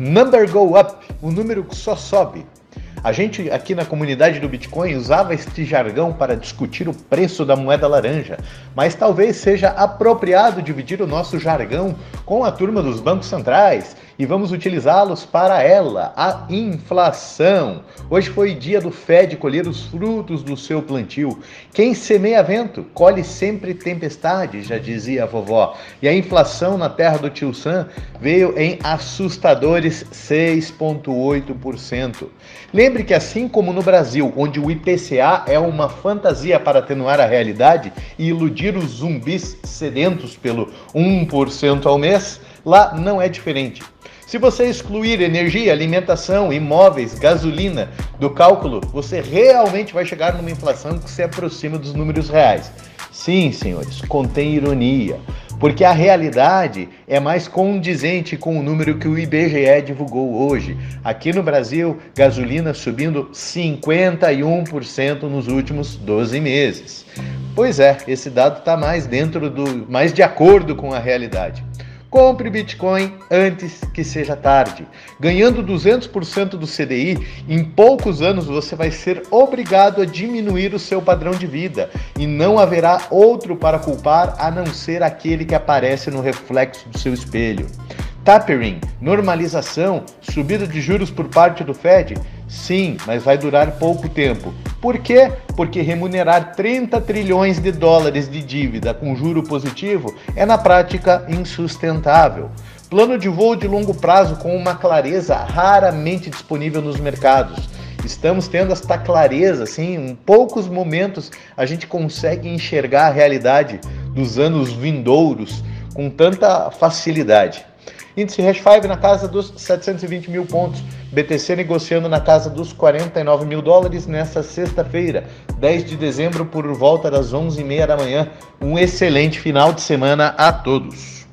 Number go up, o número só sobe. A gente aqui na comunidade do Bitcoin usava este jargão para discutir o preço da moeda laranja, mas talvez seja apropriado dividir o nosso jargão com a turma dos bancos centrais e vamos utilizá-los para ela, a inflação. Hoje foi dia do Fed colher os frutos do seu plantio. Quem semeia vento, colhe sempre tempestade, já dizia a vovó. E a inflação na terra do tio Sam veio em assustadores 6,8%. Lembre que assim como no Brasil, onde o IPCA é uma fantasia para atenuar a realidade e iludir os zumbis sedentos pelo 1% ao mês, lá não é diferente. Se você excluir energia, alimentação, imóveis, gasolina do cálculo, você realmente vai chegar numa inflação que se aproxima dos números reais. Sim, senhores, contém ironia, porque a realidade é mais condizente com o número que o IBGE divulgou hoje. Aqui no Brasil, gasolina subindo 51% nos últimos 12 meses. Pois é, esse dado está mais dentro do, mais de acordo com a realidade. Compre Bitcoin antes que seja tarde. Ganhando 200% do CDI, em poucos anos você vai ser obrigado a diminuir o seu padrão de vida e não haverá outro para culpar a não ser aquele que aparece no reflexo do seu espelho. Tapering, normalização, subida de juros por parte do Fed? Sim, mas vai durar pouco tempo. Por quê? Porque remunerar 30 trilhões de dólares de dívida com juro positivo é na prática insustentável. Plano de voo de longo prazo com uma clareza raramente disponível nos mercados. Estamos tendo esta clareza, assim, em poucos momentos a gente consegue enxergar a realidade dos anos vindouros com tanta facilidade. Índice Hash 5 na casa dos 720 mil pontos. BTC negociando na casa dos 49 mil dólares nesta sexta-feira, 10 de dezembro, por volta das 11h30 da manhã. Um excelente final de semana a todos.